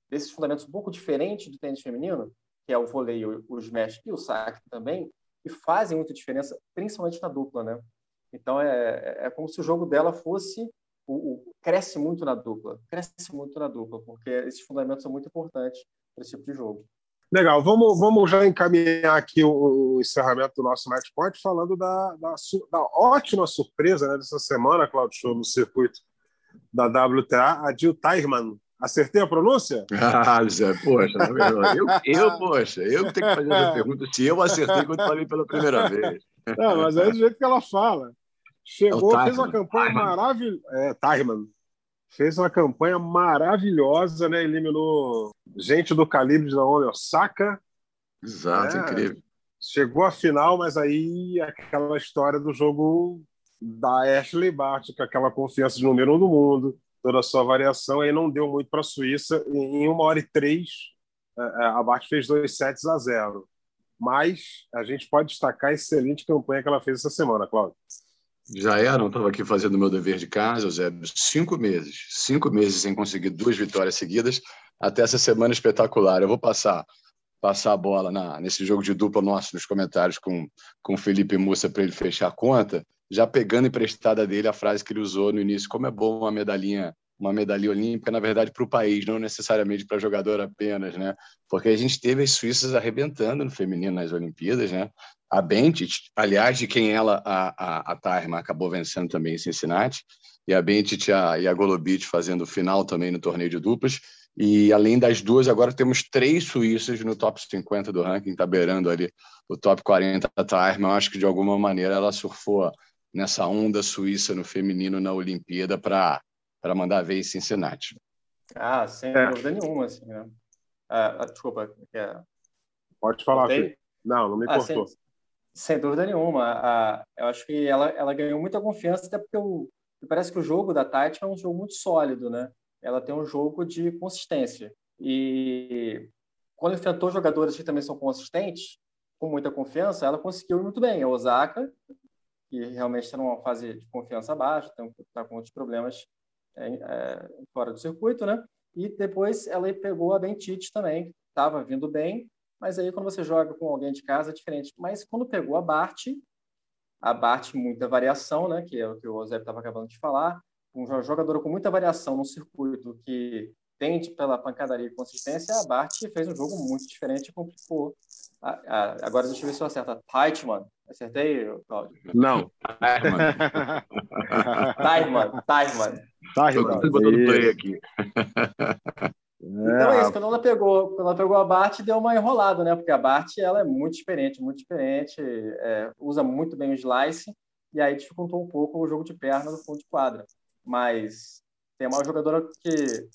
desses fundamentos um pouco diferentes do tênis feminino, que é o vôlei, o, o smash e o saque também, que fazem muita diferença, principalmente na dupla, né? Então é, é como se o jogo dela fosse o, o, cresce muito na dupla, cresce muito na dupla, porque esses fundamentos são muito importantes para esse tipo de jogo. Legal, vamos, vamos já encaminhar aqui o, o encerramento do nosso match point falando da, da, da ótima surpresa né, dessa semana, Claudio Show, no circuito da WTA, a Jill Tyrman. Acertei a pronúncia? Ah, Zé, poxa, eu, eu, poxa, eu tenho que fazer essa pergunta se eu acertei quando falei pela primeira vez. Não, mas é do jeito que ela fala. Chegou, é fez uma campanha maravilhosa. É, Tyrman fez uma campanha maravilhosa, né? Eliminou gente do calibre de Naomi Osaka. Exato, é, incrível. Chegou à final, mas aí aquela história do jogo da Ashley Barty, com aquela confiança de número um do mundo, toda a sua variação, aí não deu muito para a Suíça. Em uma hora e três, é, é, a Barty fez dois sets a zero. Mas a gente pode destacar a excelente campanha que ela fez essa semana, Cláudio. Já era, não estava aqui fazendo meu dever de casa, Zé. Cinco meses, cinco meses sem conseguir duas vitórias seguidas, até essa semana espetacular. Eu vou passar passar a bola na, nesse jogo de dupla nosso nos comentários com com o Felipe Mussa para ele fechar a conta, já pegando emprestada dele a frase que ele usou no início, como é bom uma medalhinha uma medalha olímpica, na verdade, para o país, não necessariamente para jogador apenas, né? Porque a gente teve as suíças arrebentando no feminino nas Olimpíadas, né? A Bentit, aliás, de quem ela, a, a, a Tarma, acabou vencendo também em Cincinnati, e a Bentit e a, e a Golobic fazendo final também no torneio de duplas. E além das duas, agora temos três suíças no top 50 do ranking, tá beirando ali o top 40 da Tarma. Eu acho que de alguma maneira ela surfou nessa onda suíça no feminino na Olimpíada para para mandar ver em Cincinnati. Ah, sem é. dúvida nenhuma, assim, né? Ah, ah desculpa. É... Pode falar, Fê. Não, não me ah, cortou. Sem, sem, dúvida nenhuma. Ah, eu acho que ela, ela ganhou muita confiança, até porque o, parece que o jogo da Tati é um jogo muito sólido, né? Ela tem um jogo de consistência. E quando enfrentou jogadores que também são consistentes, com muita confiança, ela conseguiu ir muito bem. A Osaka, que realmente está numa fase de confiança baixa, está com outros problemas é, é, fora do circuito, né? E depois ela pegou a Bentite também, estava vindo bem, mas aí quando você joga com alguém de casa é diferente. Mas quando pegou a Bart, a Bart muita variação, né? Que é o que o Zé estava acabando de falar, um jogador com muita variação no circuito que tende pela pancadaria e consistência, a Bart fez um jogo muito diferente e complicou. Agora deixa eu ver se eu acerto. Tightman. Acertei, Claudio? Não. Tightman. Tightman. Tá, Estou botando play aqui. Então é isso, quando ela pegou, quando ela pegou a Bart, deu uma enrolada, né? Porque a Bart ela é muito experiente, muito experiente, é, usa muito bem o slice, e aí dificultou um pouco o jogo de perna no fundo de quadra. Mas tem uma jogadora que,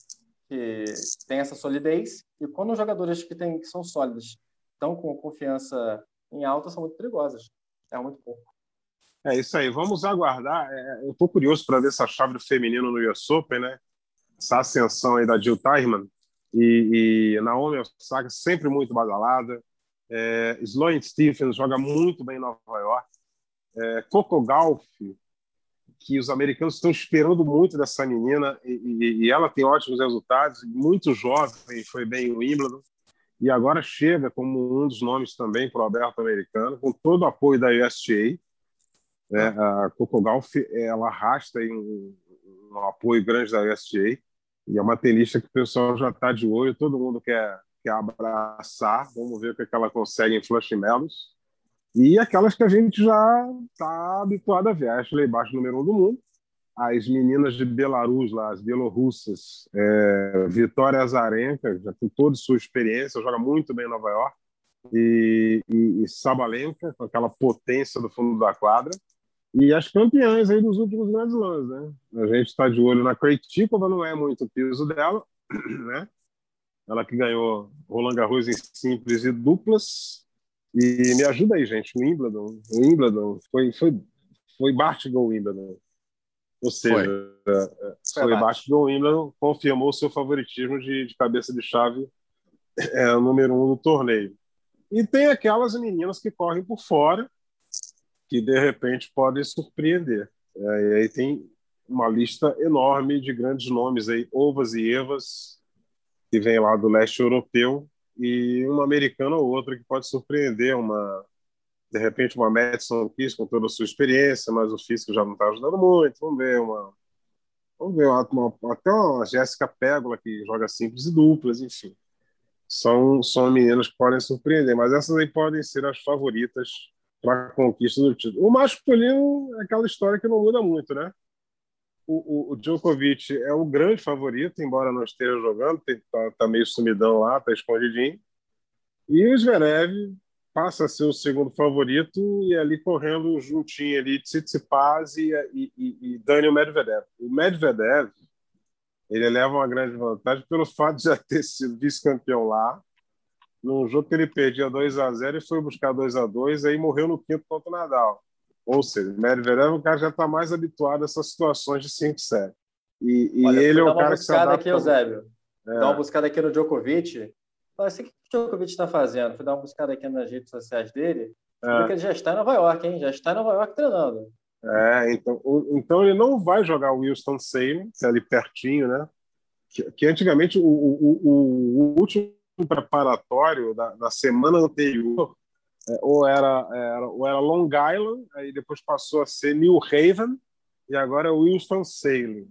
que tem essa solidez, e quando os jogadores que, tem, que são sólidos estão com confiança em alta, são muito perigosas. É muito pouco. É isso aí, vamos aguardar. É, eu estou curioso para ver essa chave do feminino no US Open, né? Essa ascensão aí da Jill Tyrman e, e Naomi Osaka sempre muito badalada. É, Sloane Stephens joga muito bem em Nova York. É, Coco Golf, que os americanos estão esperando muito dessa menina e, e, e, ela tem ótimos resultados, muito jovem, foi bem o Wimbledon e agora chega como um dos nomes também para o aberto americano, com todo o apoio da USTA. Né? A Coco Golf ela arrasta um, um apoio grande da USGA. E é uma tenista que o pessoal já está de olho, todo mundo quer, quer abraçar. Vamos ver o que, é que ela consegue em Flush Melos. E aquelas que a gente já está habituado a ver. A Ashley Baixo, número um do mundo. As meninas de Belarus, lá, as bielorrussas, é, Vitória Azarenka, já tem toda a sua experiência, joga muito bem em Nova York. E, e, e Sabalenka, com aquela potência do fundo da quadra. E as campeãs aí dos últimos grandes lãs, né? A gente está de olho na Krejcikova, não é muito o piso dela, né? Ela que ganhou Roland Garros em simples e duplas. E me ajuda aí, gente, o Wimbledon, o Wimbledon foi foi foi Bartigol Wimbledon. Ou seja, foi, é, foi Bartigol Wimbledon confirmou seu favoritismo de, de cabeça de chave é, número um do torneio. E tem aquelas meninas que correm por fora, que de repente podem surpreender. É, e aí tem uma lista enorme de grandes nomes aí, Ovas e Evas, que vem lá do leste europeu, e uma americana ou outra que pode surpreender, uma de repente uma Madison Keys com toda a sua experiência, mas o físico já não está ajudando muito. Vamos ver uma, vamos ver uma, uma, até uma Jéssica Pégola que joga simples e duplas, enfim. São são meninas que podem surpreender, mas essas aí podem ser as favoritas para a conquista do título. O masculino é aquela história que não muda muito, né? O, o, o Djokovic é o grande favorito, embora não esteja jogando, está tá meio sumidão lá, está escondidinho. E o Zverev passa a ser o segundo favorito e ali correndo juntinho ali Tsitsipas e, e, e, e Daniel Medvedev. O Medvedev ele leva uma grande vantagem pelo fato de já ter sido vice-campeão lá, num jogo que ele perdia 2 a 0 e foi buscar 2 a 2 aí morreu no quinto contra o Nadal. Ou seja, o Medvedev o cara já está mais habituado a essas situações de 5 7 E, e Olha, ele é o cara que se adapta... aqui, Eusébio. É. Dá uma buscada aqui no Djokovic. Assim, o que o Djokovic está fazendo? Fui dar uma buscada aqui nas redes sociais dele. É. Ele já está em Nova York, hein? Já está em Nova York treinando. É, então, então ele não vai jogar o Wilson Salem, que é ali pertinho, né? Que, que antigamente o, o, o, último preparatório da, da semana anterior é, ou era, era, ou era Long Island, aí depois passou a ser New Haven, e agora é Winston Salem.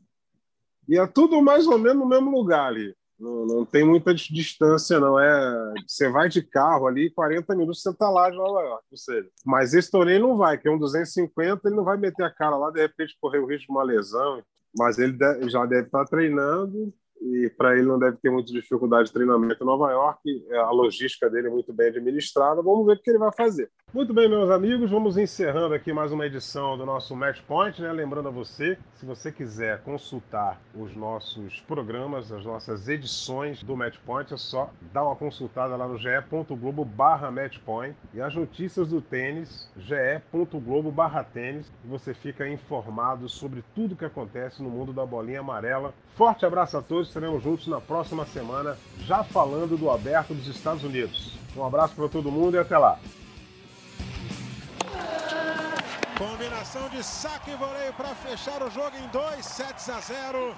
E é tudo mais ou menos no mesmo lugar ali. Não, não tem muita distância, não. é Você vai de carro ali, 40 minutos você está lá de Nova York. Ou seja, mas esse torneio não vai, que é um 250, ele não vai meter a cara lá, de repente correr o risco de uma lesão. Mas ele já deve estar tá treinando e para ele não deve ter muita dificuldade de treinamento em Nova York. É, a logística dele é muito bem administrada. Vamos ver o que ele vai fazer. Muito bem, meus amigos, vamos encerrando aqui mais uma edição do nosso Match Point. Né? Lembrando a você, se você quiser consultar os nossos programas, as nossas edições do Match Point, é só dar uma consultada lá no ge.globo barra matchpoint e as notícias do tênis, ge.globo barra tênis. Você fica informado sobre tudo que acontece no mundo da bolinha amarela. Forte abraço a todos estaremos juntos na próxima semana, já falando do aberto dos Estados Unidos. Um abraço para todo mundo e até lá. Combinação de saque e voleio para fechar o jogo em 2 sets a 0.